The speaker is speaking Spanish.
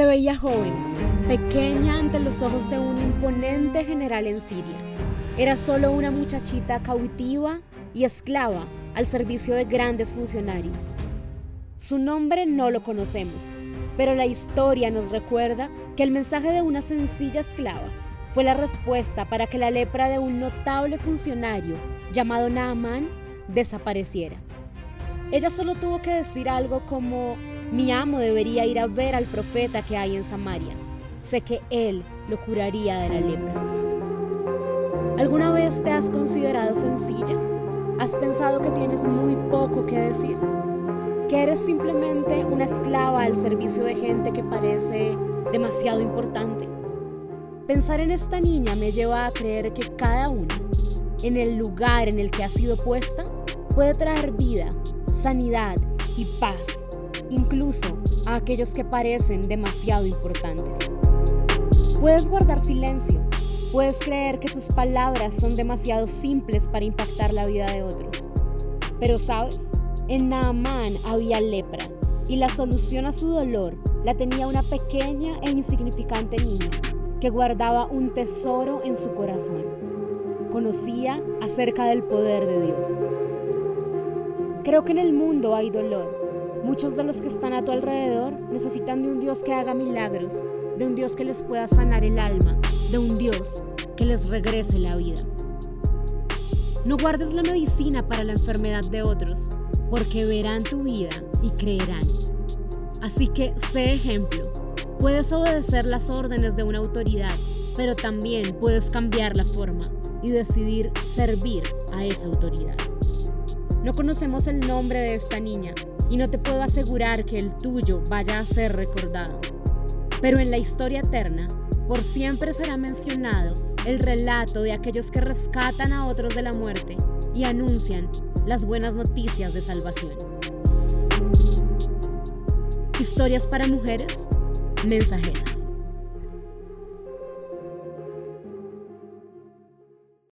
Se veía joven, pequeña ante los ojos de un imponente general en Siria. Era solo una muchachita cautiva y esclava al servicio de grandes funcionarios. Su nombre no lo conocemos, pero la historia nos recuerda que el mensaje de una sencilla esclava fue la respuesta para que la lepra de un notable funcionario llamado Naaman desapareciera. Ella solo tuvo que decir algo como, mi amo debería ir a ver al profeta que hay en Samaria. Sé que él lo curaría de la lepra. ¿Alguna vez te has considerado sencilla? ¿Has pensado que tienes muy poco que decir? ¿Que eres simplemente una esclava al servicio de gente que parece demasiado importante? Pensar en esta niña me lleva a creer que cada una, en el lugar en el que ha sido puesta, puede traer vida, sanidad y paz, incluso a aquellos que parecen demasiado importantes. Puedes guardar silencio, puedes creer que tus palabras son demasiado simples para impactar la vida de otros. Pero sabes, en Naamán había lepra y la solución a su dolor la tenía una pequeña e insignificante niña que guardaba un tesoro en su corazón. Conocía acerca del poder de Dios. Creo que en el mundo hay dolor. Muchos de los que están a tu alrededor necesitan de un Dios que haga milagros, de un Dios que les pueda sanar el alma, de un Dios que les regrese la vida. No guardes la medicina para la enfermedad de otros, porque verán tu vida y creerán. Así que sé ejemplo Puedes obedecer las órdenes de una autoridad, pero también puedes cambiar la forma y decidir servir a esa autoridad. No conocemos el nombre de esta niña y no te puedo asegurar que el tuyo vaya a ser recordado. Pero en la historia eterna, por siempre será mencionado el relato de aquellos que rescatan a otros de la muerte y anuncian las buenas noticias de salvación. Historias para mujeres mensajeras.